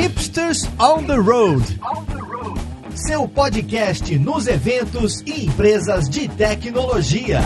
Hipsters on the Road. Seu podcast nos eventos e empresas de tecnologia.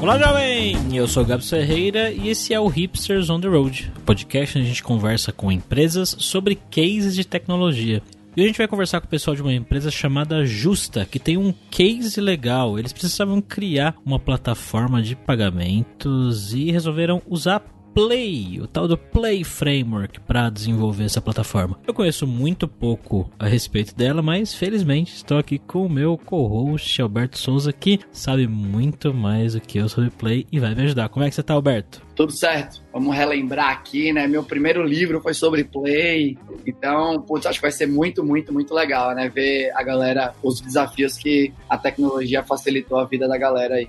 Olá, jovem! Eu sou o Gabs Ferreira e esse é o Hipsters on the Road, podcast onde a gente conversa com empresas sobre cases de tecnologia. E a gente vai conversar com o pessoal de uma empresa chamada Justa, que tem um case legal. Eles precisavam criar uma plataforma de pagamentos e resolveram usar Play, o tal do Play Framework, para desenvolver essa plataforma. Eu conheço muito pouco a respeito dela, mas felizmente estou aqui com o meu co-host Alberto Souza, que sabe muito mais do que eu sobre Play e vai me ajudar. Como é que você está, Alberto? Tudo certo. Vamos relembrar aqui, né? Meu primeiro livro foi sobre Play. Então, putz, acho que vai ser muito, muito, muito legal, né? Ver a galera, os desafios que a tecnologia facilitou a vida da galera aí.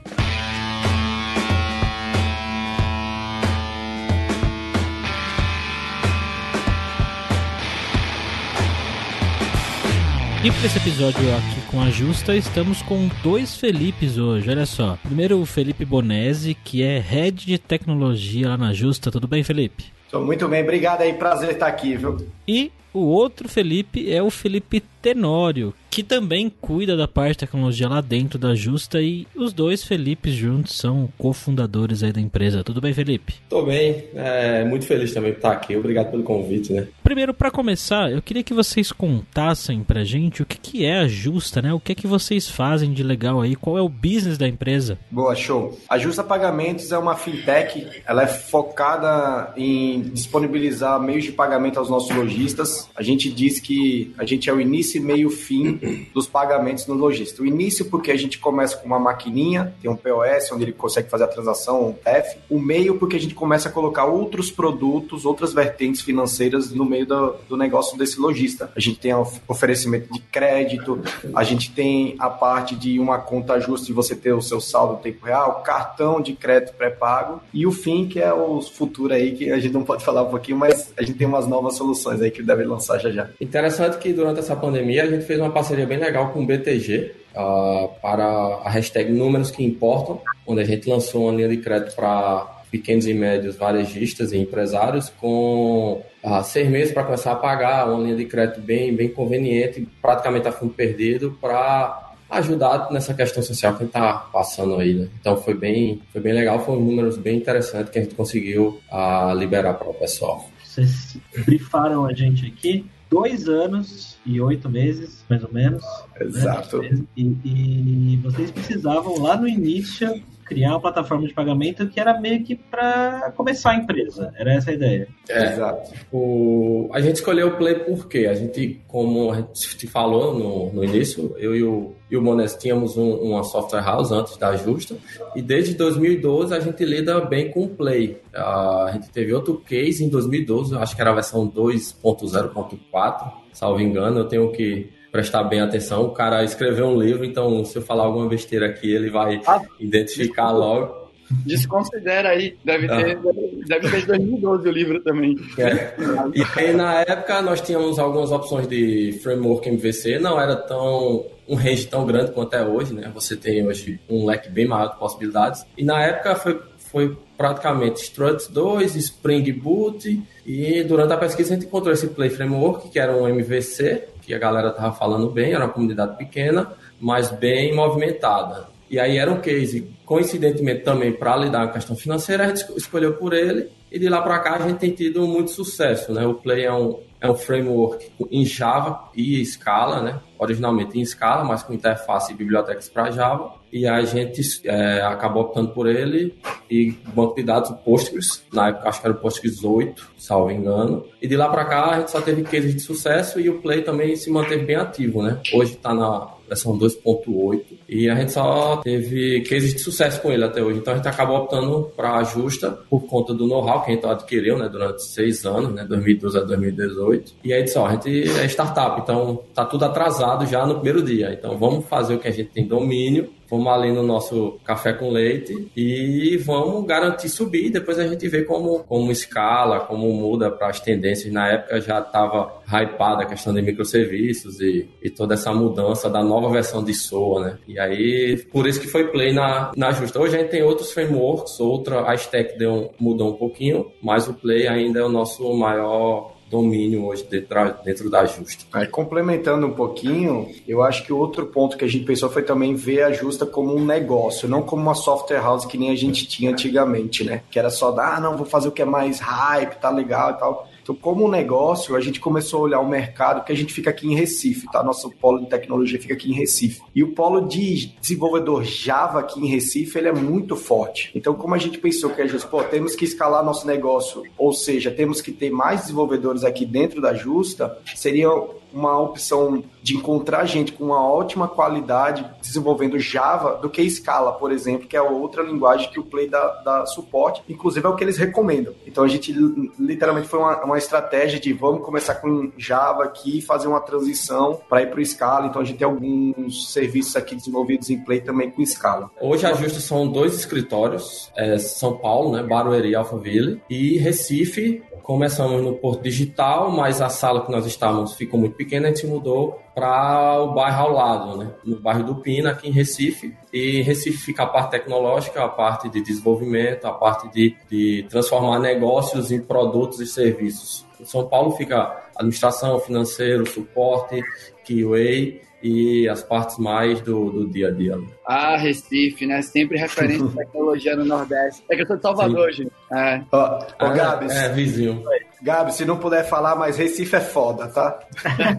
E para esse episódio aqui com a Justa, estamos com dois Felipes hoje, olha só. Primeiro o Felipe Bonesi, que é Head de Tecnologia lá na Justa. Tudo bem, Felipe? Tô muito bem, obrigado aí, prazer estar aqui, viu? E o outro Felipe é o Felipe Tenório, que também cuida da parte de tecnologia lá dentro da Justa e os dois Felipes juntos são cofundadores aí da empresa. Tudo bem, Felipe? Tô bem, é, muito feliz também por estar aqui. Obrigado pelo convite, né? Primeiro, para começar, eu queria que vocês contassem pra gente o que, que é a Justa, né? O que é que vocês fazem de legal aí? Qual é o business da empresa? Boa, show. A Justa Pagamentos é uma fintech, ela é focada em disponibilizar meios de pagamento aos nossos lojistas. A gente diz que a gente é o início e meio fim dos pagamentos no lojista. O início porque a gente começa com uma maquininha, tem um POS onde ele consegue fazer a transação, um TEF. O meio porque a gente começa a colocar outros produtos, outras vertentes financeiras no meio do, do negócio desse lojista. A gente tem oferecimento de crédito, a gente tem a parte de uma conta justa de você ter o seu saldo no tempo real, cartão de crédito pré-pago e o fim que é o futuro aí que a gente não pode falar um pouquinho, mas a gente tem umas novas soluções aí que deve lançar já já. Interessante que durante essa pandemia a gente fez uma parceria bem legal com o BTG uh, ah, para a hashtag Números que Importam, onde a gente lançou uma linha de crédito para pequenos e médios varejistas e empresários com uh, seis meses para começar a pagar, uma linha de crédito bem, bem conveniente, praticamente a fundo perdido, para ajudar nessa questão social que está passando aí. Né? Então foi bem, foi bem legal, foram números bem interessantes que a gente conseguiu uh, liberar para o pessoal. Vocês brifaram a gente aqui dois anos e oito meses, mais ou menos. Né? Exato. Né? E, e, vocês precisavam lá no início criar uma plataforma de pagamento que era meio que para começar a empresa. Era essa a ideia. É, Exato. O, a gente escolheu o Play porque a gente, como a gente te falou no, no início, eu e o, e o Mones tínhamos um, uma software house antes da Justa e desde 2012 a gente lida bem com o Play. A gente teve outro case em 2012, acho que era a versão 2.0.4, salvo engano, eu tenho que prestar bem atenção. O cara escreveu um livro, então se eu falar alguma besteira aqui, ele vai ah, identificar logo. Desconsidera aí, deve ter, ah. deve ter de 2012 o livro também. É. E aí, na época nós tínhamos algumas opções de framework MVC, não era tão um range tão grande quanto é hoje, né? Você tem hoje um leque bem maior de possibilidades. E na época foi, foi praticamente Struts 2, Spring Boot, e durante a pesquisa a gente encontrou esse Play Framework, que era um MVC, que a galera tava falando bem, era uma comunidade pequena, mas bem movimentada. E aí era um case, coincidentemente também, para lidar com a questão financeira, a gente escolheu por ele, e de lá para cá a gente tem tido muito sucesso, né? O Play é um, é um framework em Java e Scala, né? Originalmente em Scala, mas com interface e bibliotecas para Java e a gente é, acabou optando por ele e banco de dados Postgres, na época acho que era o Postgres 8, salvo engano. E de lá para cá a gente só teve cases de sucesso e o Play também se manteve bem ativo, né? Hoje está na versão 2.8 e a gente só teve cases de sucesso com ele até hoje. Então a gente acabou optando para a Justa por conta do know-how que a gente adquiriu, né, durante seis anos, né, 2012 a 2018. E aí só, a gente é startup, então tá tudo atrasado já no primeiro dia. Então vamos fazer o que a gente tem domínio vamos ali no nosso café com leite e vamos garantir subir. Depois a gente vê como, como escala, como muda para as tendências. Na época já estava hypada a questão de microserviços e, e toda essa mudança da nova versão de SOA, né? E aí, por isso que foi Play na, na justa. Hoje a gente tem outros frameworks, outra, a stack deu, mudou um pouquinho, mas o Play ainda é o nosso maior domínio hoje dentro, dentro da Justa. Aí, complementando um pouquinho, eu acho que outro ponto que a gente pensou foi também ver a Justa como um negócio, não como uma software house que nem a gente tinha antigamente, né? Que era só dar, ah, não, vou fazer o que é mais hype, tá legal e tal. Então, como um negócio, a gente começou a olhar o mercado, que a gente fica aqui em Recife, tá? Nosso polo de tecnologia fica aqui em Recife. E o polo de desenvolvedor Java aqui em Recife, ele é muito forte. Então, como a gente pensou que a gente, pô, temos que escalar nosso negócio, ou seja, temos que ter mais desenvolvedores aqui dentro da Justa, seria uma opção de encontrar gente com uma ótima qualidade desenvolvendo Java do que Scala, por exemplo, que é outra linguagem que o Play dá, dá suporte. Inclusive é o que eles recomendam. Então a gente literalmente foi uma, uma estratégia de vamos começar com Java aqui fazer uma transição para ir para o Scala. Então a gente tem alguns serviços aqui desenvolvidos em Play também com Scala. Hoje a Justa são dois escritórios, é São Paulo, né, Barueri e Alphaville, e Recife, Começamos no Porto Digital, mas a sala que nós estávamos ficou muito pequena, a gente mudou para o bairro ao lado, né? no bairro do Pina, aqui em Recife. E Recife fica a parte tecnológica, a parte de desenvolvimento, a parte de, de transformar negócios em produtos e serviços. Em São Paulo fica administração, financeiro, suporte, QA e as partes mais do, do dia a dia. Ah, Recife, né? Sempre referência à tecnologia no Nordeste. É que eu sou de Salvador, Sim. gente. É. Ó, oh, oh, Gabs. É, vizinho. Gabi, se não puder falar, mas Recife é foda, tá?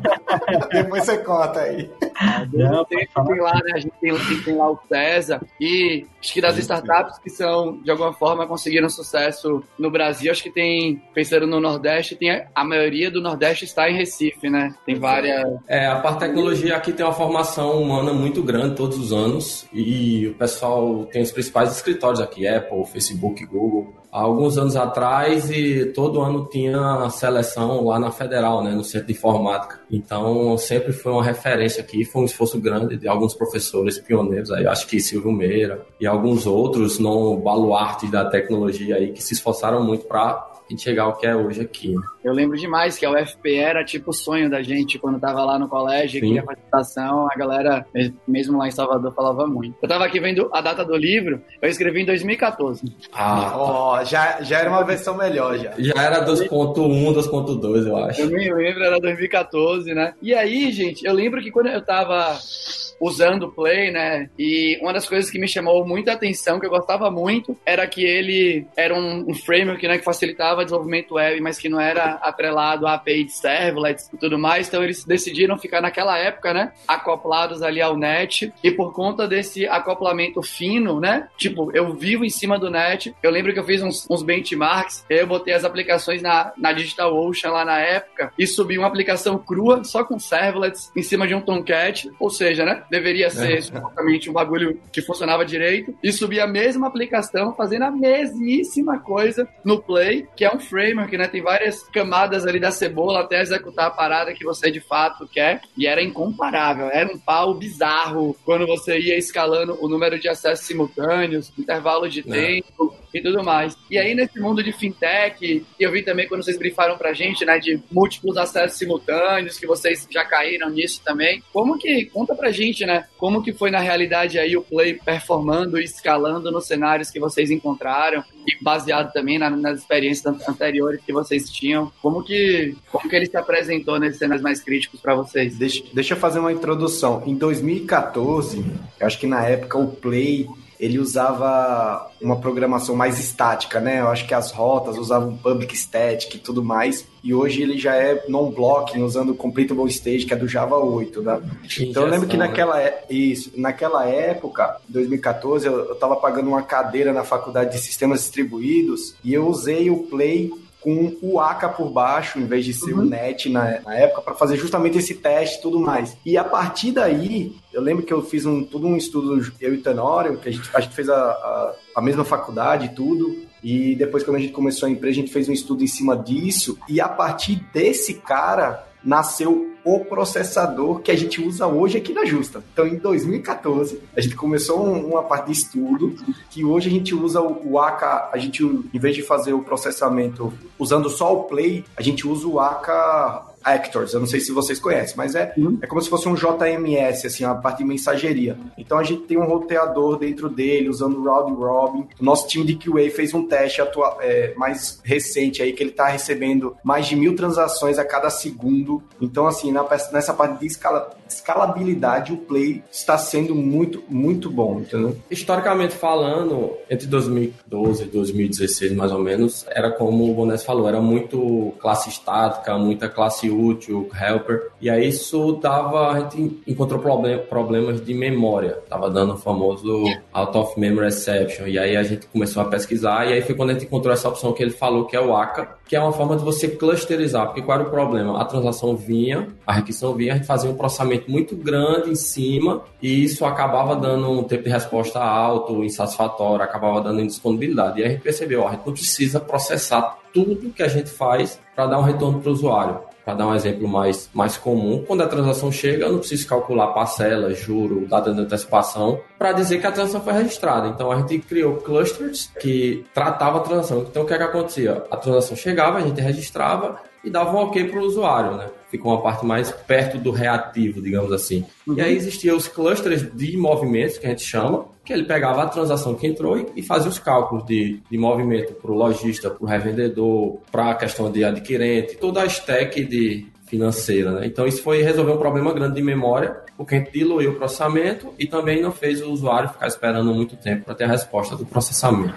Depois você conta aí. Não, tem, tem lá, né? A gente tem, tem lá o César e acho que das startups que são, de alguma forma, conseguiram sucesso no Brasil, acho que tem, pensando no Nordeste, tem a, a maioria do Nordeste está em Recife, né? Tem várias. É, a parte tecnologia aqui tem uma formação humana muito grande todos os anos e o pessoal tem os principais escritórios aqui, Apple, Facebook, Google há alguns anos atrás e todo ano tinha seleção lá na Federal, né, no Centro de Informática. Então sempre foi uma referência aqui, foi um esforço grande de alguns professores pioneiros aí, acho que Silvio Meira e alguns outros no baluarte da tecnologia aí que se esforçaram muito para gente chegar ao que é hoje aqui. Eu lembro demais que a UFP era tipo o sonho da gente quando tava lá no colégio, Sim. queria participação, a galera, mesmo lá em Salvador, falava muito. Eu tava aqui vendo a data do livro, eu escrevi em 2014. Ah, oh, já, já era uma versão melhor já. Já era 2.1, 2.2, eu acho. Eu me lembro, era 2014, né? E aí, gente, eu lembro que quando eu tava usando o Play, né? E uma das coisas que me chamou muita atenção, que eu gostava muito, era que ele era um, um framework né, que facilitava desenvolvimento web, mas que não era atrelado a API de servlets e tudo mais. Então eles decidiram ficar naquela época, né? Acoplados ali ao net. E por conta desse acoplamento fino, né? Tipo, eu vivo em cima do net. Eu lembro que eu fiz uns, uns benchmarks. Eu botei as aplicações na, na DigitalOcean lá na época e subi uma aplicação crua só com servlets em cima de um Tomcat. Ou seja, né? Deveria ser exatamente um bagulho que funcionava direito, e subir a mesma aplicação fazendo a mesmíssima coisa no Play, que é um framework, né? Tem várias camadas ali da cebola até executar a parada que você de fato quer, e era incomparável, era um pau bizarro quando você ia escalando o número de acessos simultâneos, intervalo de é. E tudo mais. E aí, nesse mundo de fintech, eu vi também quando vocês brifaram pra gente, né, de múltiplos acessos simultâneos, que vocês já caíram nisso também. Como que, conta pra gente, né, como que foi na realidade aí o Play performando e escalando nos cenários que vocês encontraram e baseado também na, nas experiências anteriores que vocês tinham. Como que, como que ele se apresentou nesses cenários mais críticos para vocês? Deixa, deixa eu fazer uma introdução. Em 2014, eu acho que na época o Play ele usava uma programação mais estática, né? Eu acho que as rotas usavam public static e tudo mais. E hoje ele já é non-blocking, usando o completable stage, que é do Java 8, né? Então eu lembro que naquela, é, isso, naquela época, 2014, eu estava pagando uma cadeira na faculdade de sistemas distribuídos e eu usei o Play com o ACA por baixo, em vez de ser uhum. o NET na, na época, para fazer justamente esse teste e tudo mais. E a partir daí, eu lembro que eu fiz um, todo um estudo, eu e o Tenório, que a gente, a gente fez a, a, a mesma faculdade e tudo, e depois, quando a gente começou a empresa, a gente fez um estudo em cima disso. E a partir desse cara, nasceu o processador que a gente usa hoje aqui na Justa. Então, em 2014, a gente começou uma parte de estudo que hoje a gente usa o, AK, a gente, em vez de fazer o processamento usando só o Play, a gente usa o AK Actors, eu não sei se vocês conhecem, mas é, uhum. é como se fosse um JMS, assim, a parte de mensageria. Então a gente tem um roteador dentro dele, usando o Round Robin. O nosso time de QA fez um teste atual, é, mais recente aí, que ele está recebendo mais de mil transações a cada segundo. Então, assim, na, nessa parte de escala, escalabilidade, o Play está sendo muito, muito bom, entendeu? Historicamente falando, entre 2012 e 2016, mais ou menos, era como o Bones falou, era muito classe estática, muita classe útil, helper. E aí isso dava, a gente encontrou problem, problemas de memória. Tava dando o famoso out of memory exception. E aí a gente começou a pesquisar e aí foi quando a gente encontrou essa opção que ele falou que é o ACA, que é uma forma de você clusterizar. Porque qual era o problema? A transação vinha, a requisição vinha, a gente fazia um processamento muito grande em cima e isso acabava dando um tempo de resposta alto, insatisfatório, acabava dando indisponibilidade. E a gente percebeu, ó, a gente não precisa processar tudo que a gente faz para dar um retorno para o usuário. Para dar um exemplo mais, mais comum, quando a transação chega, eu não preciso calcular parcela, juro, data de antecipação, para dizer que a transação foi registrada. Então a gente criou clusters que tratava a transação. Então o que, é que acontecia? A transação chegava, a gente registrava e dava um ok para o usuário, né? Ficou uma parte mais perto do reativo, digamos assim. Uhum. E aí existiam os clusters de movimentos, que a gente chama, que ele pegava a transação que entrou e, e fazia os cálculos de, de movimento para o lojista, para o revendedor, para a questão de adquirente, toda a stack de financeira. Né? Então isso foi resolver um problema grande de memória, porque a gente diluiu o processamento e também não fez o usuário ficar esperando muito tempo para ter a resposta do processamento.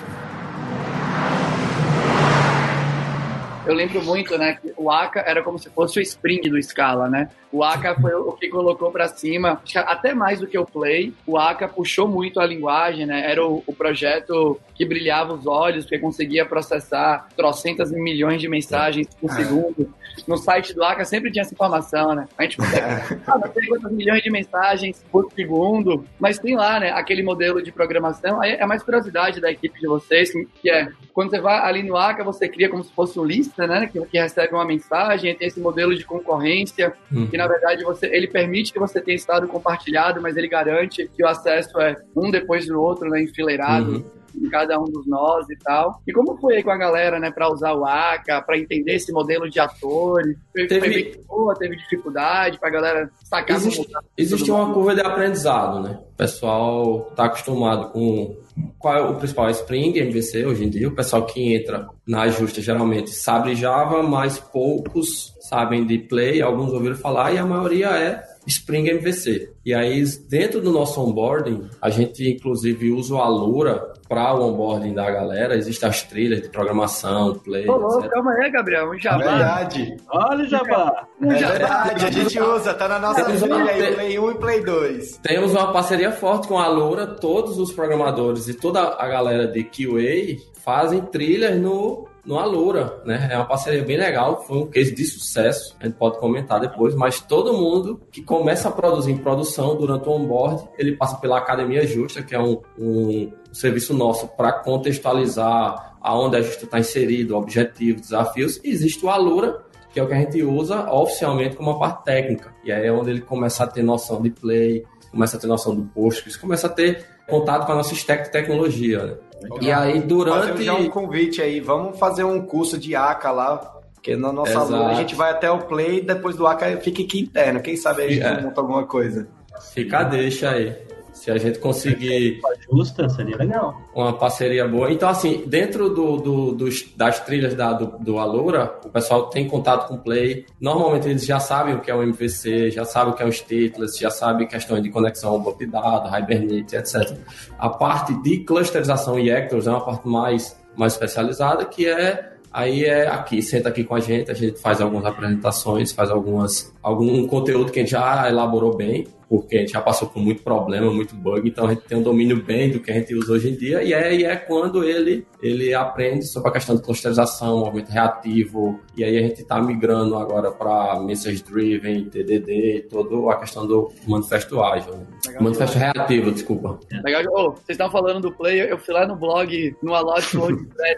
Eu lembro muito, né, que o Aka era como se fosse o Spring do Scala, né? O Aka foi o que colocou para cima, até mais do que o Play, o Aka puxou muito a linguagem, né? Era o, o projeto que brilhava os olhos, porque conseguia processar trocentas milhões de mensagens por é. segundo. No site do Aka sempre tinha essa informação, né? A gente consegue ah, tem quantas milhões de mensagens por segundo, mas tem lá, né, aquele modelo de programação. Aí é mais curiosidade da equipe de vocês, que é quando você vai ali no Aka, você cria como se fosse um lista, né, que, que recebe uma mensagem, tem esse modelo de concorrência, uhum. que na verdade você, ele permite que você tenha estado compartilhado, mas ele garante que o acesso é um depois do outro, né, enfileirado. Uhum em cada um dos nós e tal. E como foi aí com a galera, né, para usar o ACA, para entender esse modelo de atores? Teve, teve, boa, teve dificuldade para a galera sacar Existe, existe uma curva de aprendizado, né? O pessoal está acostumado com qual é o principal Spring, MVC hoje em dia. O pessoal que entra na justa geralmente sabe Java, mas poucos sabem de Play, alguns ouviram falar e a maioria é Spring MVC. E aí, dentro do nosso onboarding, a gente inclusive usa o Alura para o onboarding da galera. Existem as trilhas de programação, play. Ô, calma aí, Gabriel, um jabá. É verdade. Olha o jabá. É verdade, a gente usa, tá na nossa trilha aí, Play 1 e Play 2. Temos uma parceria forte com a Alura, todos os programadores e toda a galera de QA fazem trilhas no no Alura, né? É uma parceria bem legal, foi um case de sucesso, a gente pode comentar depois, mas todo mundo que começa a produzir em produção durante o onboard, ele passa pela Academia Justa, que é um, um serviço nosso para contextualizar aonde a Justa está inserido, objetivos, desafios, e existe o Alura, que é o que a gente usa oficialmente como uma parte técnica, e aí é onde ele começa a ter noção de play, começa a ter noção do post, começa a ter contato com a nossa stack de tecnologia, né? E aí, durante. Fazer já um convite aí, vamos fazer um curso de ACA lá, porque na nossa aula a gente vai até o Play, depois do ACA fica aqui interno. Quem sabe a gente é. monta alguma coisa. Fica deixa aí. Se a gente conseguir. Justa, seria legal. Uma parceria boa. Então, assim, dentro do, do dos, das trilhas da, do, do Alura, o pessoal tem contato com o Play. Normalmente eles já sabem o que é o MVC, já sabem o que é o Stateless, já sabem questões de conexão banco de dados, Hibernate, etc. A parte de clusterização e Actors é uma parte mais, mais especializada, que é Aí é aqui, senta aqui com a gente, a gente faz algumas apresentações, faz algumas algum conteúdo que a gente já elaborou bem porque a gente já passou por muito problema, muito bug, então a gente tem um domínio bem do que a gente usa hoje em dia, e aí é quando ele, ele aprende sobre a questão de clusterização, movimento reativo, e aí a gente está migrando agora para message driven, TDD, toda a questão do manifesto ágil. Né? Manifesto reativo, desculpa. Legal. Oh, vocês estão falando do Play, eu fui lá no blog, no Alot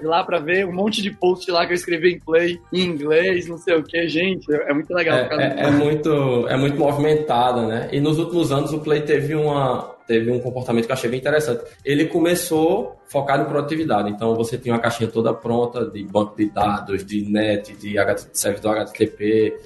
lá para ver um monte de post lá que eu escrevi em Play, em inglês, não sei o que, gente, é muito legal. É, é, é, muito, é muito movimentada, né? E nos últimos anos o Play teve uma, teve um comportamento que eu achei bem interessante. Ele começou focado em produtividade, então você tinha uma caixinha toda pronta de banco de dados, de net, de servidor HTTP,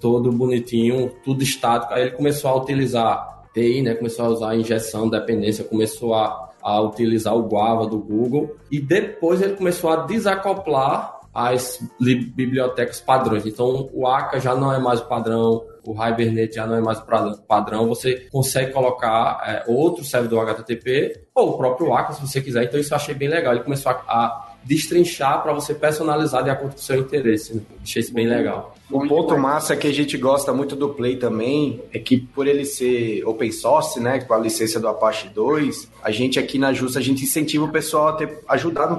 todo bonitinho, tudo estático. Aí ele começou a utilizar TI, né? Começou a usar injeção, dependência, começou a, a utilizar o Guava do Google e depois ele começou a desacoplar as bibliotecas padrões. Então, o Aka já não é mais o padrão, o Hibernate já não é mais padrão. Você consegue colocar é, outro servidor HTTP ou o próprio Aka, se você quiser. Então, isso eu achei bem legal. Ele começou a, a destrinchar para você personalizar de acordo com o seu interesse. Né? Achei isso bem legal. Um ponto massa que a gente gosta muito do Play também é que por ele ser open source, né, com a licença do Apache 2, a gente aqui na Justa a gente incentiva o pessoal a ter ajudar no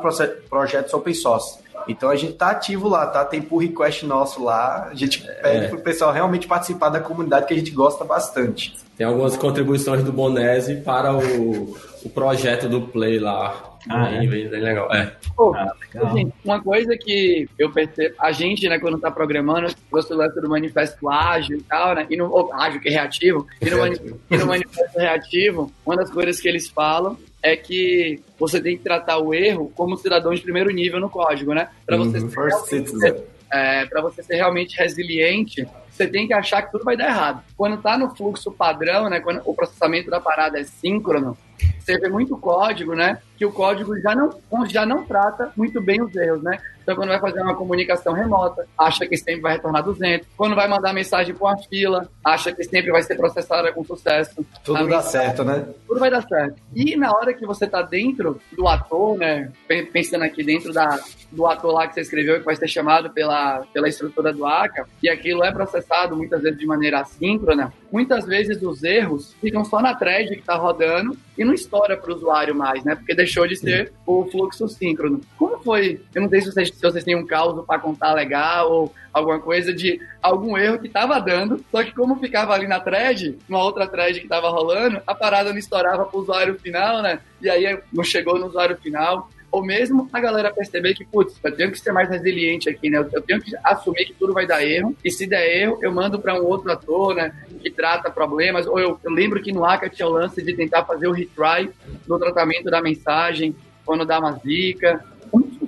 projetos open source. Então a gente tá ativo lá, tá? Tem pull request nosso lá. A gente pede é. pro pessoal realmente participar da comunidade que a gente gosta bastante. Tem algumas contribuições do Bonese para o, o projeto do Play lá. Ah, bem, é? bem, bem legal. É. Pô, ah, legal. Assim, uma coisa que eu percebo, a gente, né, quando tá programando, gosta do do manifesto ágil e tal, né? E no, oh, ágil que é reativo, e no, e no manifesto reativo, uma das coisas que eles falam é que você tem que tratar o erro como cidadão de primeiro nível no código, né? Para você, uhum. ser, é, você ser realmente resiliente, você tem que achar que tudo vai dar errado. Quando está no fluxo padrão, né, quando o processamento da parada é síncrono, você vê muito código, né? Que o código já não, já não trata muito bem os erros, né? Então, quando vai fazer uma comunicação remota, acha que sempre vai retornar 200. Quando vai mandar mensagem para uma fila, acha que sempre vai ser processada com sucesso. Tudo dá certo, né? Tudo vai dar certo. E na hora que você está dentro do ator, né? Pensando aqui dentro da, do ator lá que você escreveu, que vai ser chamado pela, pela estrutura do ACA, e aquilo é processado muitas vezes de maneira assíncrona, muitas vezes os erros ficam só na thread que está rodando e não estoura para o usuário mais, né? Porque deixou de ser o fluxo síncrono. Como foi? Eu não sei se vocês, se vocês têm um caso para contar legal ou alguma coisa de algum erro que estava dando, só que como ficava ali na thread, uma outra thread que estava rolando, a parada não estourava para o usuário final, né? E aí não chegou no usuário final ou mesmo a galera perceber que, putz, eu tenho que ser mais resiliente aqui, né? Eu tenho que assumir que tudo vai dar erro, e se der erro, eu mando para um outro ator, né? Que trata problemas, ou eu, eu lembro que no ACA tinha o lance de tentar fazer o retry no tratamento da mensagem, quando dá uma zica,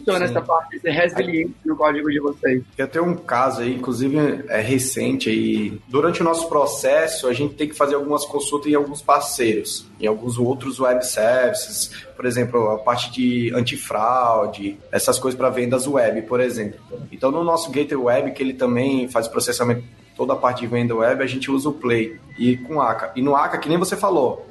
funciona Sim. essa parte de resiliente no código de vocês? Eu tenho um caso aí, inclusive é recente aí. Durante o nosso processo, a gente tem que fazer algumas consultas em alguns parceiros, em alguns outros web services, por exemplo, a parte de antifraude, essas coisas para vendas web, por exemplo. Então, no nosso gateway web, que ele também faz processamento toda a parte de venda web, a gente usa o Play e com ACA. E no ACA, que nem você falou,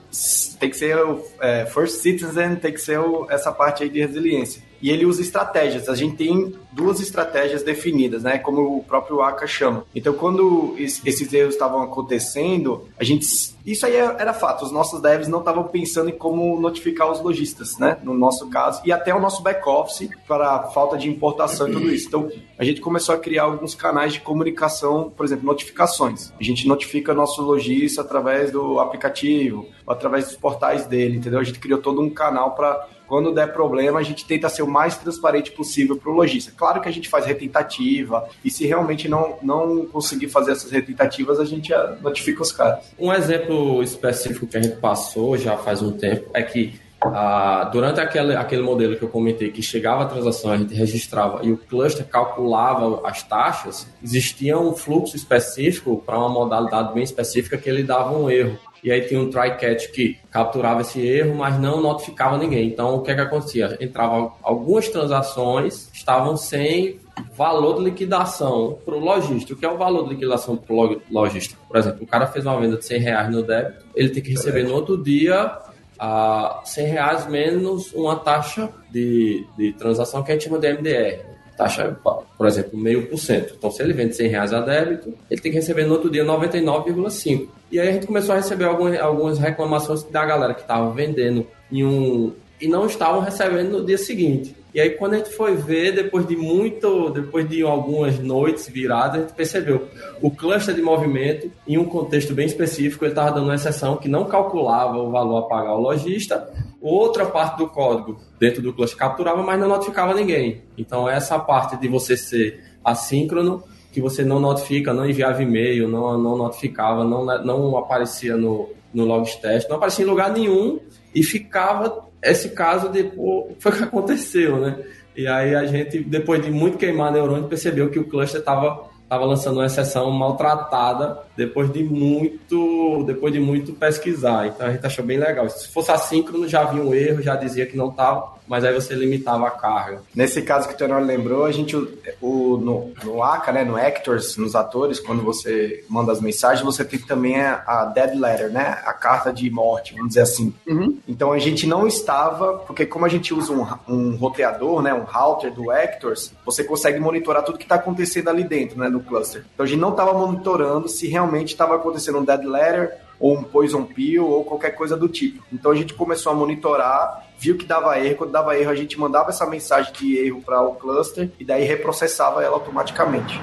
tem que ser o é, First Citizen, tem que ser o, essa parte aí de resiliência e ele usa estratégias. A gente tem duas estratégias definidas, né? Como o próprio Aka chama. Então, quando esses erros estavam acontecendo, a gente. Isso aí era fato. Os nossos devs não estavam pensando em como notificar os lojistas, né? No nosso caso, e até o nosso back-office para falta de importação e tudo isso. Então, a gente começou a criar alguns canais de comunicação, por exemplo, notificações. A gente notifica nosso lojista através do aplicativo, através dos portais dele, entendeu? A gente criou todo um canal para quando der problema, a gente tenta ser o mais transparente possível para o lojista. Claro que a gente faz retentativa, e se realmente não, não conseguir fazer essas retentativas, a gente notifica os caras. Um exemplo específico que a gente passou já faz um tempo é que ah, durante aquele, aquele modelo que eu comentei, que chegava a transação, a gente registrava e o cluster calculava as taxas, existia um fluxo específico para uma modalidade bem específica que ele dava um erro e aí tinha um try catch que capturava esse erro, mas não notificava ninguém. Então, o que é que acontecia? Entrava algumas transações estavam sem valor de liquidação para o lojista. O que é o valor de liquidação para o lojista? Por exemplo, o cara fez uma venda de 100 reais no débito, ele tem que receber no outro dia a 100 reais menos uma taxa de, de transação que a gente chama de MDR. Taxa, por exemplo, meio por cento. Então, se ele vende 100 reais a débito, ele tem que receber no outro dia 99,5. E aí a gente começou a receber algumas, algumas reclamações da galera que estava vendendo em um e não estavam recebendo no dia seguinte. E aí quando a gente foi ver, depois de muito, depois de algumas noites viradas, a gente percebeu o cluster de movimento, em um contexto bem específico, ele estava dando uma exceção que não calculava o valor a pagar ao lojista, outra parte do código dentro do cluster capturava, mas não notificava ninguém. Então essa parte de você ser assíncrono, que você não notifica, não enviava e-mail, não, não notificava, não, não aparecia no, no logs test, não aparecia em lugar nenhum e ficava esse caso depois foi o que aconteceu, né? E aí a gente, depois de muito queimar neurônio, percebeu que o cluster estava tava lançando uma exceção maltratada depois de muito depois de muito pesquisar. Então a gente achou bem legal. Se fosse assíncrono, já havia um erro, já dizia que não estava mas aí você limitava a carga. Nesse caso que o Tenor lembrou, a gente, o, no, no ACA, né, no Actors, nos atores, quando você manda as mensagens, você tem também a, a dead letter, né, a carta de morte, vamos dizer assim. Uhum. Então a gente não estava, porque como a gente usa um, um roteador, né, um router do Actors, você consegue monitorar tudo que está acontecendo ali dentro, né, no cluster. Então a gente não estava monitorando se realmente estava acontecendo um dead letter ou um poison pill ou qualquer coisa do tipo. Então a gente começou a monitorar viu que dava erro, quando dava erro a gente mandava essa mensagem de erro para o cluster e daí reprocessava ela automaticamente.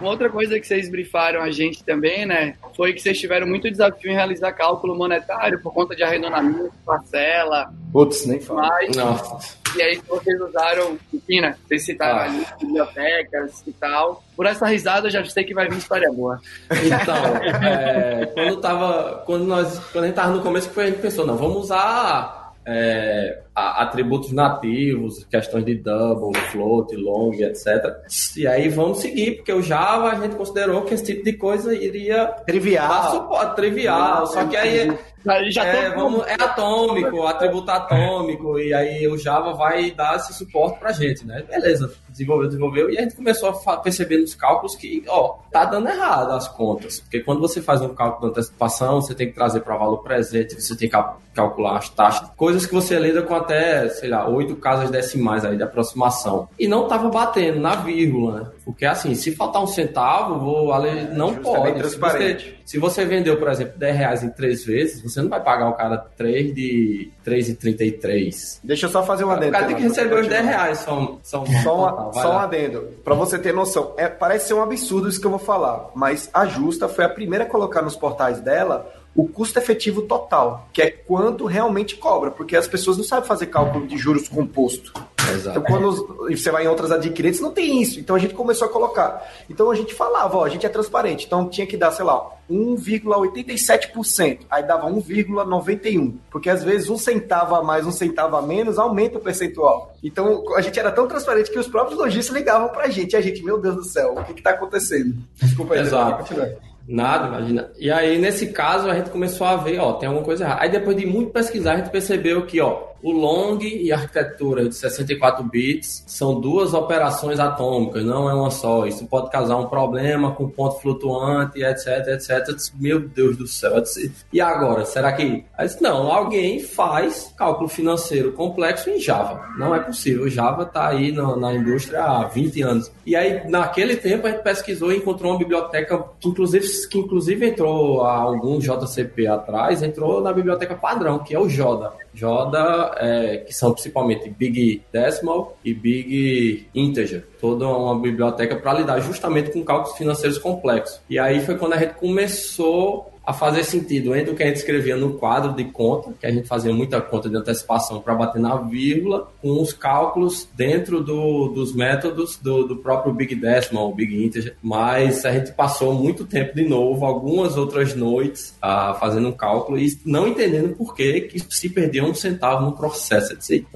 Uma outra coisa que vocês brifaram a gente também, né, foi que vocês tiveram muito desafio em realizar cálculo monetário por conta de arredondamento, parcela. Putz, nem fala. Nossa. E aí vocês usaram, enfim, né, vocês citaram ah. ali bibliotecas e tal. Por essa risada eu já sei que vai vir história boa. Então, é, quando tava, quando nós, quando a gente tava no começo, a gente pensou, não, vamos usar é, atributos nativos, questões de double, float, long, etc. E aí vamos seguir, porque o Java a gente considerou que esse tipo de coisa iria trivial, suporte, trivial. Só que aí já é, vamos, é atômico, atributo atômico, e aí o Java vai dar esse suporte pra gente, né? Beleza, desenvolveu, desenvolveu, e a gente começou a perceber nos cálculos que, ó, tá dando errado as contas. Porque quando você faz um cálculo de antecipação, você tem que trazer para valor presente, você tem que calcular as taxas, coisas que você lida com até, sei lá, oito casas decimais aí de aproximação. E não tava batendo na vírgula, né? Porque assim, se faltar um centavo, vou, não é pode. Se você, se você vendeu, por exemplo, 10 reais em três vezes, você não vai pagar o cara 3 de 3,33. Deixa eu só fazer um adendo. O cara tem que receber os 10 reais só, só, só, uma, só um adendo. Pra você ter noção, é, parece ser um absurdo isso que eu vou falar, mas a Justa foi a primeira a colocar nos portais dela o custo efetivo total, que é quanto realmente cobra, porque as pessoas não sabem fazer cálculo de juros composto. Exato. Então, quando você vai em outras adquirentes, não tem isso. Então, a gente começou a colocar. Então, a gente falava, ó, a gente é transparente. Então, tinha que dar, sei lá, 1,87%. Aí dava 1,91%. Porque, às vezes, um centavo a mais, um centavo a menos, aumenta o percentual. Então, a gente era tão transparente que os próprios lojistas ligavam pra gente. E a gente, meu Deus do céu, o que que tá acontecendo? Desculpa aí. Exato. Nada, imagina. E aí, nesse caso, a gente começou a ver, ó, tem alguma coisa errada. Aí, depois de muito pesquisar, a gente percebeu que, ó, o long e a arquitetura de 64 bits são duas operações atômicas, não é uma só. Isso pode causar um problema com ponto flutuante, etc, etc. Meu Deus do céu. E agora, será que... Não, alguém faz cálculo financeiro complexo em Java. Não é possível. Java está aí na, na indústria há 20 anos. E aí, naquele tempo, a gente pesquisou e encontrou uma biblioteca que, inclusive, que inclusive entrou há algum JCP atrás, entrou na biblioteca padrão, que é o Joda. Joda, é, que são principalmente Big Decimal e Big Integer. Toda uma biblioteca para lidar justamente com cálculos financeiros complexos. E aí foi quando a gente começou a fazer sentido entre o que a gente escrevia no quadro de conta, que a gente fazia muita conta de antecipação para bater na vírgula, com os cálculos dentro do, dos métodos do, do próprio Big Decimal, Big Integer. Mas a gente passou muito tempo de novo, algumas outras noites, ah, fazendo um cálculo e não entendendo por que, que se perdeu um centavo no processo. Eu disse,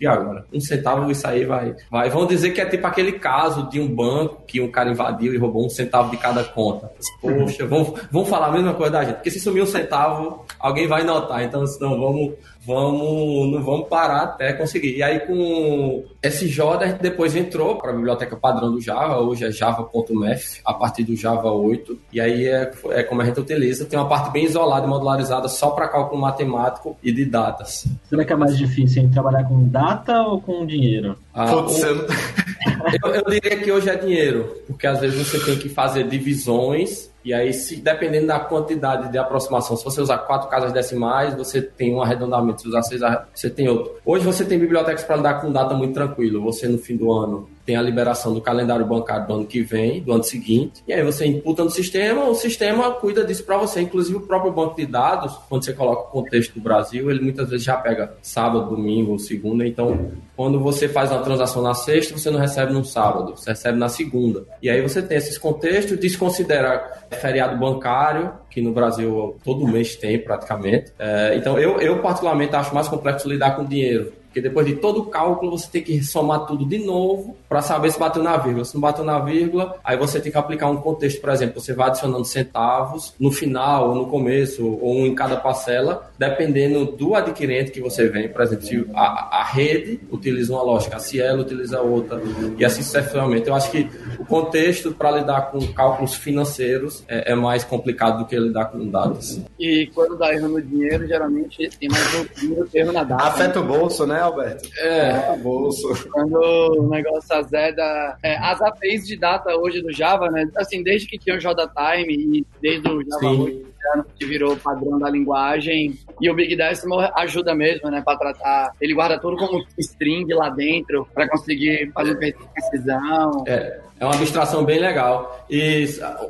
e agora? Um centavo, isso aí vai, vai. Vão dizer que é tipo aquele caso de um banco que um cara invadiu e roubou um centavo de cada conta. Poxa, vão, vão falar a mesma coisa da gente. Porque se sumir um centavo, alguém vai notar. Então, senão vamos vamos, não vamos parar até conseguir. E aí com esse Joda a gente depois entrou para a biblioteca padrão do Java, hoje é java.mef, a partir do Java 8, e aí é, é como a gente utiliza, tem uma parte bem isolada e modularizada só para cálculo matemático e de datas. Será que é mais difícil em trabalhar com data ou com dinheiro? Ah, o... eu, eu diria que hoje é dinheiro, porque às vezes você tem que fazer divisões e aí, se dependendo da quantidade de aproximação, se você usar quatro casas decimais, você tem um arredondamento. Se usar seis, você tem outro. Hoje você tem bibliotecas para lidar com data muito tranquilo. Você no fim do ano tem a liberação do calendário bancário do ano que vem, do ano seguinte, e aí você imputa no sistema, o sistema cuida disso para você. Inclusive o próprio banco de dados, quando você coloca o contexto do Brasil, ele muitas vezes já pega sábado, domingo, segunda. Então, quando você faz uma transação na sexta, você não recebe no sábado, você recebe na segunda. E aí você tem esses contextos, desconsidera feriado bancário, que no Brasil todo mês tem praticamente. É, então eu, eu particularmente acho mais complexo lidar com dinheiro. Porque depois de todo o cálculo, você tem que somar tudo de novo para saber se bateu na vírgula. Se não bateu na vírgula, aí você tem que aplicar um contexto, por exemplo, você vai adicionando centavos no final, ou no começo, ou um em cada parcela, dependendo do adquirente que você vem. Por exemplo, se a, a rede utiliza uma lógica, a Cielo utiliza outra, e assim sucessivamente. Eu acho que o contexto para lidar com cálculos financeiros é, é, mais complicado do que lidar com dados. E quando dá erro no dinheiro, geralmente tem mais um erro na data. Afeta o bolso, né? Alberto? É, bolso. Quando o negócio azeda. É, as APIs de data hoje do Java, né? Assim, desde que tinha o JTime e desde o Java Sim. 8 que virou padrão da linguagem. E o Big Decimal ajuda mesmo, né, para tratar. Ele guarda tudo como string lá dentro para conseguir fazer precisão. É. É uma abstração bem legal. E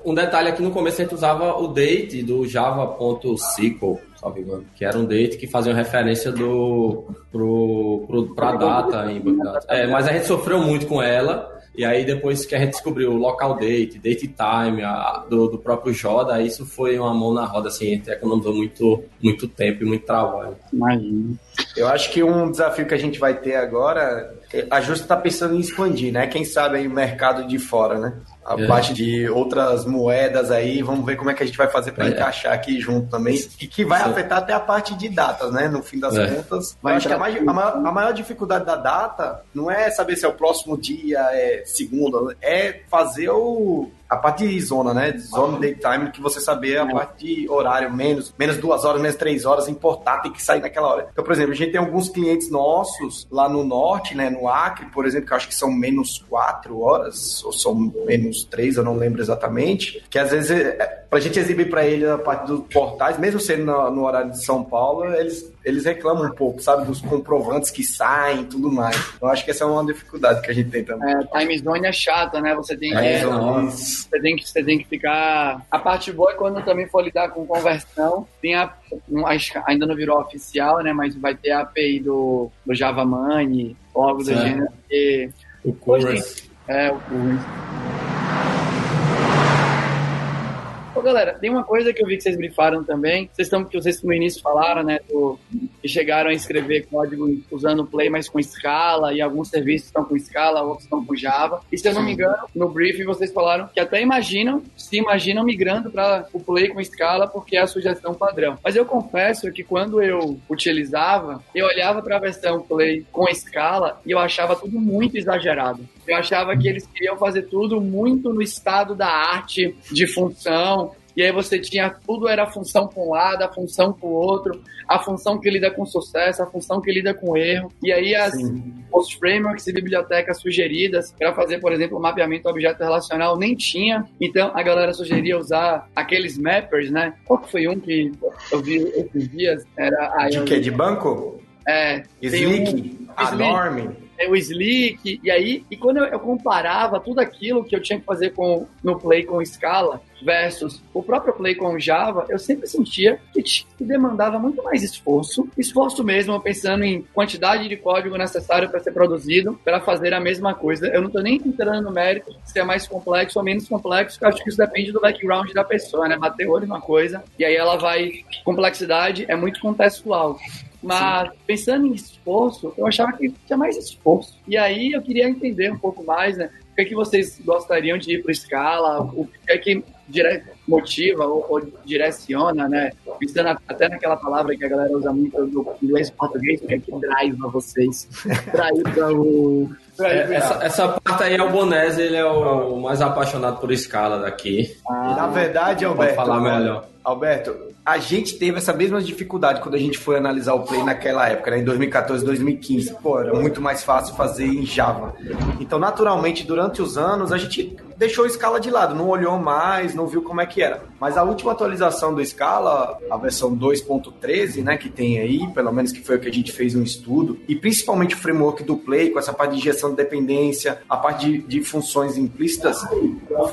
um detalhe aqui no começo a gente usava o date do java.sql, salve que era um date que fazia referência do pro, pro, pra data em é, mas a gente sofreu muito com ela. E aí depois que a gente descobriu o local date, date time, a, do, do, próprio Joda, isso foi uma mão na roda, assim, a gente economizou muito, muito tempo e muito trabalho. Imagina. Eu acho que um desafio que a gente vai ter agora, a Justa está pensando em expandir, né? Quem sabe aí o mercado de fora, né? A é. parte de outras moedas aí, vamos ver como é que a gente vai fazer para é. encaixar aqui junto também, e que vai Sim. afetar até a parte de datas, né? No fim das é. contas. Vai acho que a, mais, a, maior, a, maior, dificuldade da data não é saber se é o próximo dia, é segunda, é fazer o, a parte de zona, né? Zona daytime, que você saber a parte de horário, menos, menos duas horas, menos três horas, importar, tem que sair naquela hora. Então, por exemplo, a gente tem alguns clientes nossos lá no norte, né? No Acre, por exemplo, que eu acho que são menos quatro horas, ou são menos três, eu não lembro exatamente, que às vezes, é, pra gente exibir para ele a parte dos portais, mesmo sendo no, no horário de São Paulo, eles eles reclamam um pouco, sabe, dos comprovantes que saem e tudo mais. Eu acho que essa é uma dificuldade que a gente tem também. É, time zone é chata, né? Você tem que, é, você tem que, você tem que ficar. A parte boa é quando também for lidar com conversão, tem a, ainda não virou oficial, né? Mas vai ter a API do, do Java Money, algo do gênero. Que, o Chorus. É, o Chorus. Galera, tem uma coisa que eu vi que vocês brifaram também. Vocês estão, que vocês no início falaram, né? Do, que chegaram a escrever código usando Play, mas com escala, e alguns serviços estão com escala, outros estão com Java. E se eu não me engano, no briefing vocês falaram que até imaginam, se imaginam migrando para o Play com escala, porque é a sugestão padrão. Mas eu confesso que quando eu utilizava, eu olhava para a versão Play com escala e eu achava tudo muito exagerado. Eu achava que eles queriam fazer tudo muito no estado da arte de função. E aí você tinha tudo era a função para um lado, a função para o outro, a função que lida com sucesso, a função que lida com erro. E aí as, os frameworks e bibliotecas sugeridas para fazer, por exemplo, o mapeamento objeto relacional nem tinha. Então a galera sugeria usar aqueles mappers, né? Qual que foi um que eu vi esses dias? Era a de quê? De banco? É. Slick, um, Adorme o Slick, e aí, e quando eu, comparava tudo aquilo que eu tinha que fazer com, no Play com Scala versus o próprio Play com Java, eu sempre sentia que, demandava muito mais esforço, esforço mesmo, pensando em quantidade de código necessário para ser produzido para fazer a mesma coisa. Eu não estou nem entrando no mérito se é mais complexo ou menos complexo, porque eu acho que isso depende do background da pessoa, né? Bater olho numa coisa e aí ela vai. Complexidade é muito contextual. Mas pensando em esforço, eu achava que tinha mais esforço. E aí eu queria entender um pouco mais, né? O que é que vocês gostariam de ir para Scala? O que é que dire... motiva ou, ou, direciona, né? Pensando até naquela palavra que a galera usa muito no inglês e português, o que é que drive vocês? Drive o... É, essa, essa, parte aí é o Bonese, ele é o mais apaixonado por escala daqui. Ah, Na verdade, Alberto, falar melhor. Alberto, a gente teve essa mesma dificuldade quando a gente foi analisar o Play naquela época, né, em 2014, 2015. Pô, era muito mais fácil fazer em Java. Então, naturalmente, durante os anos, a gente deixou o Scala de lado, não olhou mais, não viu como é que era. Mas a última atualização do Scala, a versão 2.13, né, que tem aí, pelo menos que foi o que a gente fez um estudo, e principalmente o framework do Play, com essa parte de injeção de dependência, a parte de, de funções implícitas,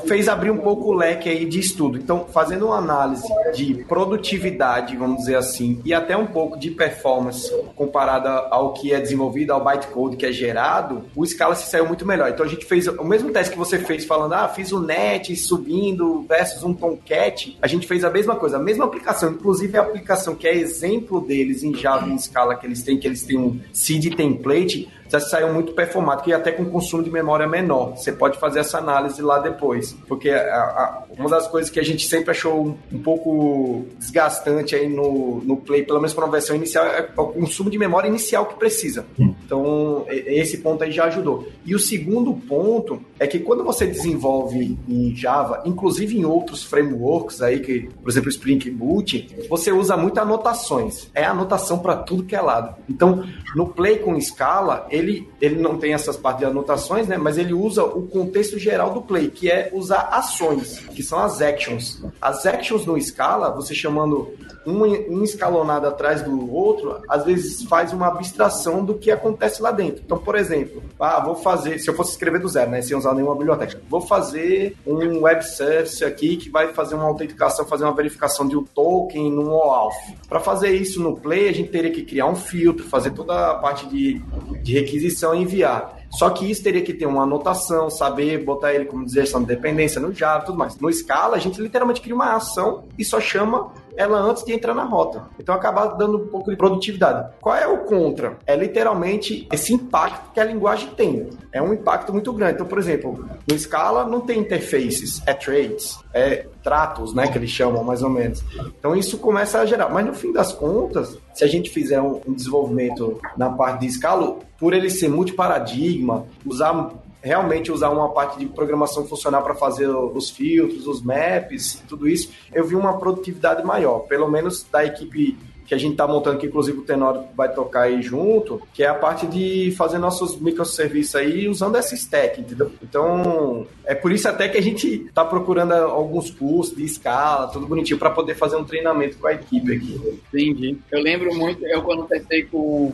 fez abrir um pouco o leque aí de estudo. Então, fazendo uma análise de produtividade, vamos dizer assim, e até um pouco de performance comparada ao que é desenvolvido, ao bytecode que é gerado, o Scala se saiu muito melhor. Então, a gente fez o mesmo teste que você fez falando fiz o net subindo versus um Tomcat, a gente fez a mesma coisa, a mesma aplicação, inclusive a aplicação que é exemplo deles em Java em Scala que eles têm, que eles têm um seed template, já saiu muito performático e até com consumo de memória menor. Você pode fazer essa análise lá depois. Porque a, a, uma das coisas que a gente sempre achou um, um, pouco desgastante aí no, no Play, pelo menos para uma versão inicial, é o consumo de memória inicial que precisa. Então, esse ponto aí já ajudou. E o segundo ponto é que quando você desenvolve em Java, inclusive em outros frameworks aí, que, por exemplo, Spring Boot, você usa muito anotações. É anotação para tudo que é lado. Então, no Play com Scala, ele, ele não tem essas partes de anotações, né? Mas ele usa o contexto geral do play, que é usar ações, que são as actions. As actions no Scala, você chamando um, um escalonado atrás do outro, às vezes faz uma abstração do que acontece lá dentro. Então, por exemplo, ah, vou fazer, se eu fosse escrever do zero, né? Sem usar nenhuma biblioteca, vou fazer um web service aqui que vai fazer uma autenticação, fazer uma verificação de um token no OAuth. Para fazer isso no Play, a gente teria que criar um filtro, fazer toda a parte de, de requisição e enviar. Só que isso teria que ter uma anotação, saber botar ele como digestão de dependência no Java tudo mais. No Scala, a gente literalmente cria uma ação e só chama ela antes de entrar na rota. Então acaba dando um pouco de produtividade. Qual é o contra? É literalmente esse impacto que a linguagem tem. É um impacto muito grande. Então, por exemplo, no Scala não tem interfaces, é traits, é tratos, né, que eles chamam mais ou menos. Então isso começa a gerar. Mas no fim das contas, se a gente fizer um, um desenvolvimento na parte de Scala, por ele ser multiparadigma, usar realmente usar uma parte de programação funcional para fazer os filtros, os maps, tudo isso, eu vi uma produtividade maior, pelo menos da equipe que a gente está montando, que inclusive o Tenor vai tocar aí junto, que é a parte de fazer nossos microserviços aí usando essa stack, entendeu? Então, é por isso até que a gente está procurando alguns cursos de escala, tudo bonitinho, para poder fazer um treinamento com a equipe aqui. Entendi. Eu lembro muito, eu quando testei com.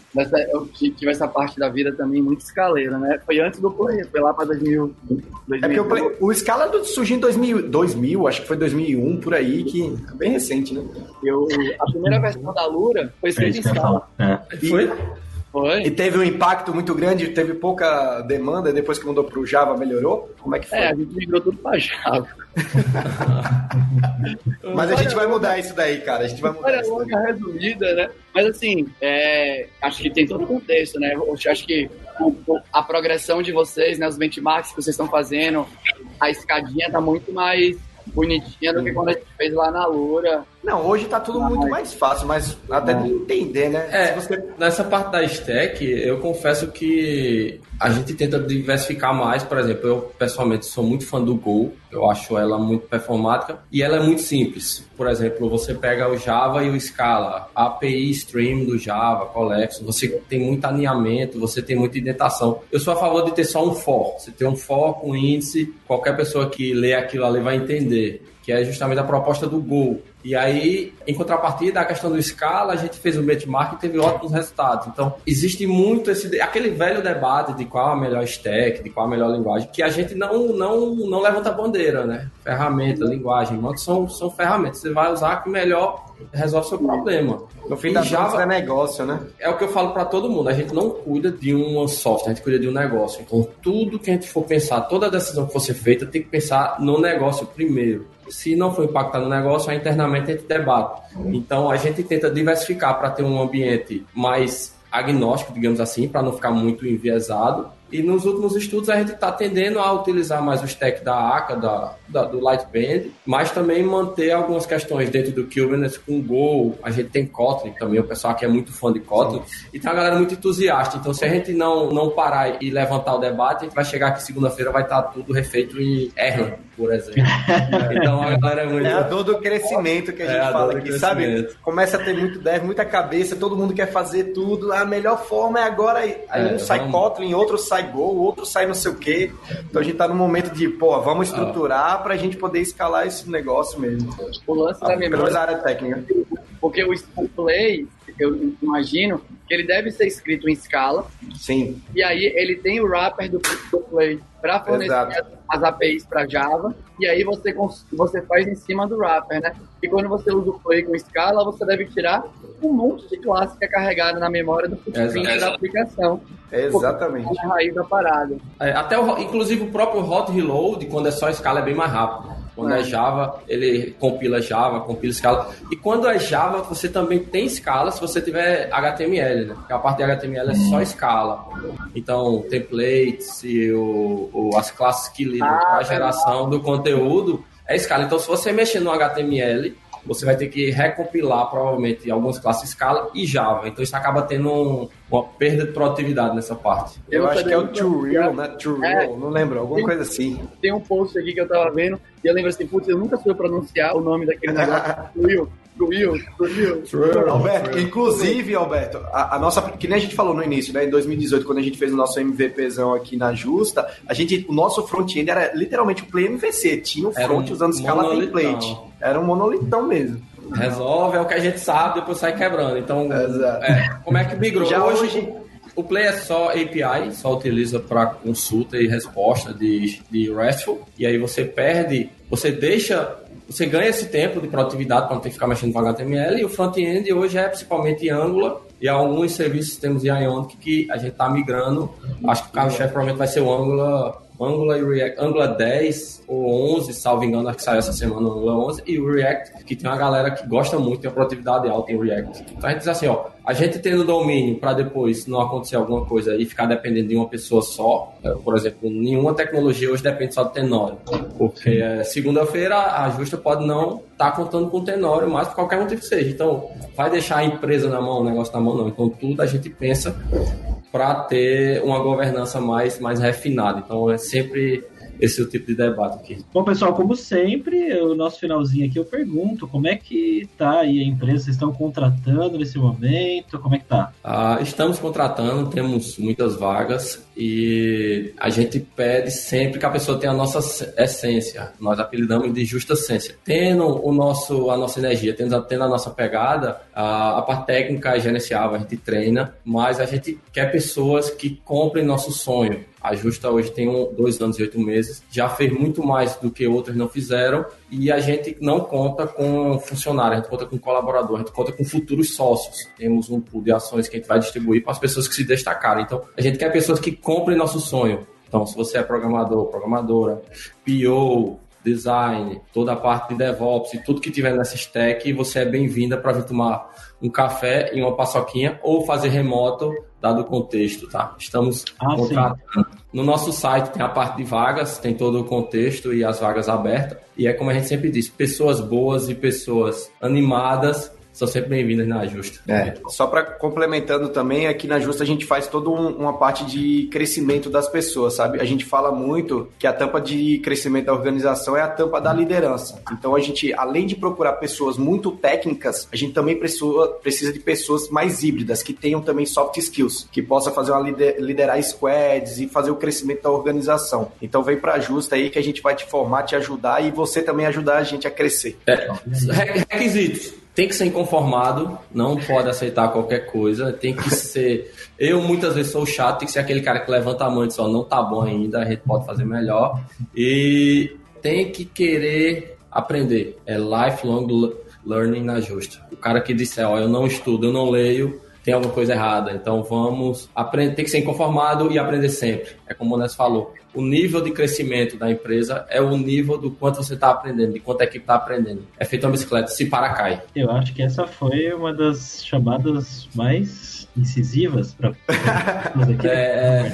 eu tive essa parte da vida também muito escaleira, né? Foi antes do Play, foi lá para 2000, 2000. É porque o, Play, o Scala surgiu em 2000, 2000, acho que foi 2001, por aí, que é bem recente, né? Eu, a primeira versão da Lura foi escrita em Scala. É. Foi? Foi. E teve um impacto muito grande, teve pouca demanda, depois que mudou para o Java melhorou? Como é que foi? É, a gente migrou tudo para Java. Mas a gente vai mudar isso daí, cara. A gente vai mudar Olha, isso. Daí. resumida, né? Mas assim, é, acho que tem todo o contexto, né? Eu acho que a progressão de vocês, né, os benchmarks que vocês estão fazendo, a escadinha tá muito mais bonitinha do que quando a gente fez lá na Lura. Não, hoje tá tudo muito mais fácil, mas até de entender, né? É, você... nessa parte da stack, eu confesso que a gente tenta diversificar mais, por exemplo, eu pessoalmente sou muito fã do Go, eu acho ela muito performática e ela é muito simples. Por exemplo, você pega o Java e o Scala, a API Stream do Java, Colex, você tem muito alinhamento, você tem muita indentação. Eu sou a favor de ter só um for, você tem um for com índice, qualquer pessoa que lê aquilo ali vai entender que é justamente a proposta do Go. E aí, em contrapartida, a questão do escala, a gente fez um benchmark e teve ótimos resultados. Então, existe muito esse aquele velho debate de qual a melhor stack, de qual a melhor linguagem, que a gente não não não levanta bandeira, né? Ferramenta, linguagem, são são ferramentas. Você vai usar que melhor resolve seu problema. No fim das Java é negócio, né? É o que eu falo para todo mundo. A gente não cuida de um software, a gente cuida de um negócio. Então, tudo que a gente for pensar, toda decisão que for ser feita, tem que pensar no negócio primeiro. Se não for impactar no negócio, aí internamente a gente debate. Então, a gente tenta diversificar para ter um ambiente mais agnóstico, digamos assim, para não ficar muito enviesado e nos últimos estudos a gente está tendendo a utilizar mais o stack da ACA, da, da, do Lightband, mas também manter algumas questões dentro do Kubernetes com Go. A gente tem Kotlin também, o pessoal aqui é muito fã de Kotlin. E tem uma galera muito entusiasta. Então, se a gente não, não parar e levantar o debate, a gente vai chegar aqui segunda-feira vai estar tá tudo refeito em Erlang, por exemplo. então, a galera é muito... É a dor do crescimento que a é gente é fala aqui, sabe? Começa a ter muito dev, muita cabeça, todo mundo quer fazer tudo. A melhor forma é agora... Aí é, um sai vamos... Kotlin, outro sai Go, o outro sai não sei o quê. Então a gente tá no momento de, pô, vamos estruturar para a gente poder escalar esse negócio mesmo. O lance da memória. área técnica. Porque o Play, eu imagino que ele deve ser escrito em escala. Sim. E aí ele tem o wrapper do, Play para fornecer as, as, APIs para Java. E aí você, você faz em cima do wrapper, né? E quando você usa o Play com escala, você deve tirar um monte de classe que é carregada na memória do footprint da aplicação. Exatamente. É a raiz da parada. É, até o, inclusive o próprio hot reload, quando é só escala, é bem mais rápido. Quando é. é. Java, ele compila Java, compila escala. E quando é Java, você também tem escala se você tiver HTML, né? Porque a parte de HTML é só escala. Então, templates e o, o as classes que lidam ah, com a geração do conteúdo é escala. Então, se você mexer no HTML, você vai ter que recompilar provavelmente algumas classes Scala e Java. Então isso acaba tendo um, uma perda de produtividade nessa parte. Eu, eu acho que é o True Real, né? True Real, é, não lembro, alguma tem, coisa assim. Tem um post aqui que eu tava vendo e eu lembro assim, putz, eu nunca soube pronunciar o nome daquele negócio. Will. Will, Will. Alberto, inclusive, Alberto, a, a, nossa, que nem a gente falou no início, né? Em 2018, quando a gente fez o nosso MVPzão aqui na Justa, a gente, o nosso front-end era literalmente o Play MVC, tinha o front um usando escala template. Era um monolitão mesmo. Resolve, é o que a gente sabe, depois sai quebrando. Então, é, como é que migrou? Já hoje, hoje, o Play é só API, só utiliza para consulta e resposta de, de RESTful, e aí você perde, você deixa, você ganha esse tempo de produtividade para não ter que ficar mexendo com HTML, e o front-end hoje é principalmente Angular, e alguns serviços temos em Ionic que a gente está migrando, acho que o carro-chefe provavelmente vai ser o Angular Angular e React, Angular 10 ou 11, salvo engano, que saiu essa semana o Angular 11, e o React, que tem uma galera que gosta muito, tem uma produtividade alta em React. Então a gente diz assim, ó, a gente tendo domínio para depois não acontecer alguma coisa e ficar dependendo de uma pessoa só, é, por exemplo, nenhuma tecnologia hoje depende só do Tenório, porque é, segunda-feira a Justa pode não estar tá contando com o Tenório, mas por qualquer motivo que seja. Então, vai deixar a empresa na mão, o negócio na mão, não. Então, tudo a gente pensa para ter uma governança mais, mais refinada. Então, é sempre esse é o tipo de debate aqui. Bom, pessoal, como sempre, o nosso finalzinho aqui eu pergunto, como é que tá aí a empresa? Vocês estão contratando nesse momento? Como é que tá? Ah, estamos contratando, temos muitas vagas e a gente pede sempre que a pessoa tenha a nossa essência. Nós apelidamos de justa essência. Tendo o nosso, a nossa energia, tendo, tendo a nossa pegada, a, a parte técnica é gerenciável, a gente treina, mas a gente quer pessoas que comprem nosso sonho a Justa hoje tem um, dois anos e oito meses, já fez muito mais do que outras não fizeram e a gente não conta com funcionário, a gente conta com colaborador, a gente conta com futuros sócios. Temos um pool de ações que a gente vai distribuir para as pessoas que se destacaram. Então, a gente quer pessoas que comprem nosso sonho. Então, se você é programador, programadora, PO, design, toda a parte de DevOps e tudo que tiver nessa stack, você é bem-vinda para vir tomar um café e uma paçoquinha ou fazer remoto, dado o contexto, tá? Estamos ah, contratando. Sim. No nosso site tem a parte de vagas, tem todo o contexto e as vagas abertas. E é como a gente sempre diz, pessoas boas e pessoas animadas são sempre bem-vindas na Justa. É, só para complementando também, aqui na Justa a gente faz toda um, uma parte de crescimento das pessoas, sabe? A gente fala muito que a tampa de crescimento da organização é a tampa da liderança. Então a gente, além de procurar pessoas muito técnicas, a gente também precisa, precisa de pessoas mais híbridas, que tenham também soft skills, que possa fazer uma lider, liderar squads e fazer o crescimento da organização. Então vem para a Justa aí que a gente vai te formar, te ajudar e você também ajudar a gente a crescer. É, requisitos tem que ser inconformado, não pode aceitar qualquer coisa, tem que ser. Eu muitas vezes sou chato, tem que ser aquele cara que levanta a mão e diz: ó, não tá bom ainda, a gente pode fazer melhor. E tem que querer aprender. É lifelong learning na justa. O cara que disser, ó, eu não estudo, eu não leio, tem alguma coisa errada. Então vamos aprender, tem que ser inconformado e aprender sempre. É como o Ness falou. O nível de crescimento da empresa é o nível do quanto você está aprendendo, de quanto a equipe está aprendendo. É feito uma bicicleta, se para, cai. Eu acho que essa foi uma das chamadas mais incisivas para é, é...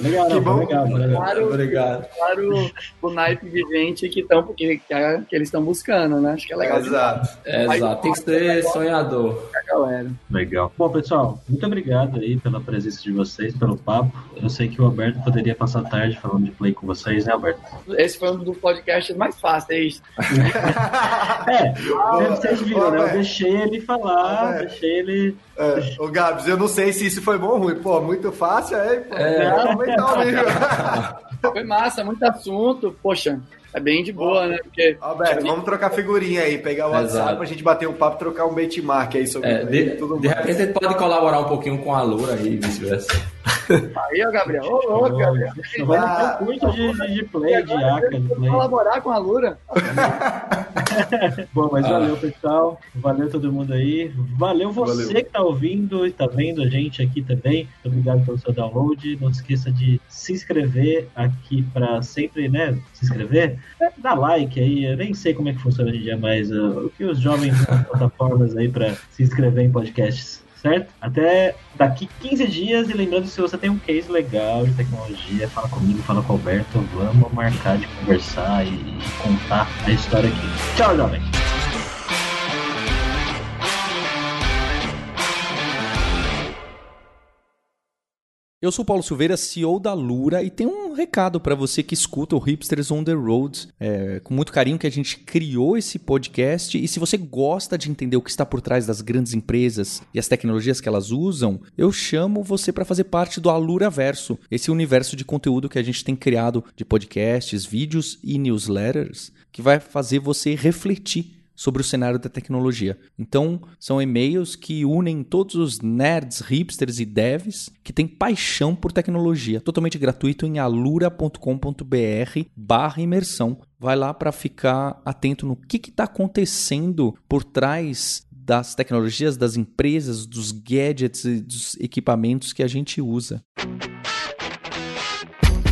Legal, que bom. legal, legal. Claro, Obrigado. Claro, o naipe de gente que, tão, que, que, que eles estão buscando, né? Acho que é legal. exato. É, exato. Tem que ser sonhador. Galera. Legal. Bom, pessoal, muito obrigado aí pela presença de vocês, pelo papo. Eu sei que o Alberto poderia passar a tarde falando de play com vocês, né, Alberto? Esse foi um dos podcasts mais fáceis. é, vocês viram, né? Eu deixei ele falar, deixei ele. É, o Gabs, eu não sei se isso foi bom ou ruim. Pô, muito fácil, aí, pô. É, nível. Foi massa, muito assunto. Poxa, é bem de boa, né? Porque... Alberto, vamos trocar figurinha aí, pegar o WhatsApp Exato. pra gente bater um papo trocar um benchmark aí sobre é, de, tudo de repente a gente pode colaborar um pouquinho com a Lura aí, vice-versa. Aí, ó, Gabriel. Ô, louco, Gabriel. Vai ah, ter curso de, de play, de ACA, de play. colaborar com a Lura. Bom, mas ah. valeu, pessoal. Valeu todo mundo aí. Valeu você valeu. que tá ouvindo e tá vendo a gente aqui também. Muito obrigado pelo seu download. Não esqueça de se inscrever aqui para sempre, né? Se inscrever. É, dá like aí. Eu nem sei como é que funciona hoje em dia, mas uh, o que os jovens plataformas aí para se inscrever em podcasts certo? Até daqui 15 dias. E lembrando, se você tem um case legal de tecnologia, fala comigo, fala com o Alberto. Vamos marcar de conversar e contar a história aqui. Tchau, jovem! Eu sou Paulo Silveira, CEO da Lura, e tem um recado para você que escuta o Hipsters on the Road. É, com muito carinho que a gente criou esse podcast. E se você gosta de entender o que está por trás das grandes empresas e as tecnologias que elas usam, eu chamo você para fazer parte do Alura Verso, esse universo de conteúdo que a gente tem criado de podcasts, vídeos e newsletters, que vai fazer você refletir sobre o cenário da tecnologia. Então, são e-mails que unem todos os nerds, hipsters e devs que têm paixão por tecnologia. Totalmente gratuito em alura.com.br barra imersão. Vai lá para ficar atento no que está acontecendo por trás das tecnologias, das empresas, dos gadgets e dos equipamentos que a gente usa.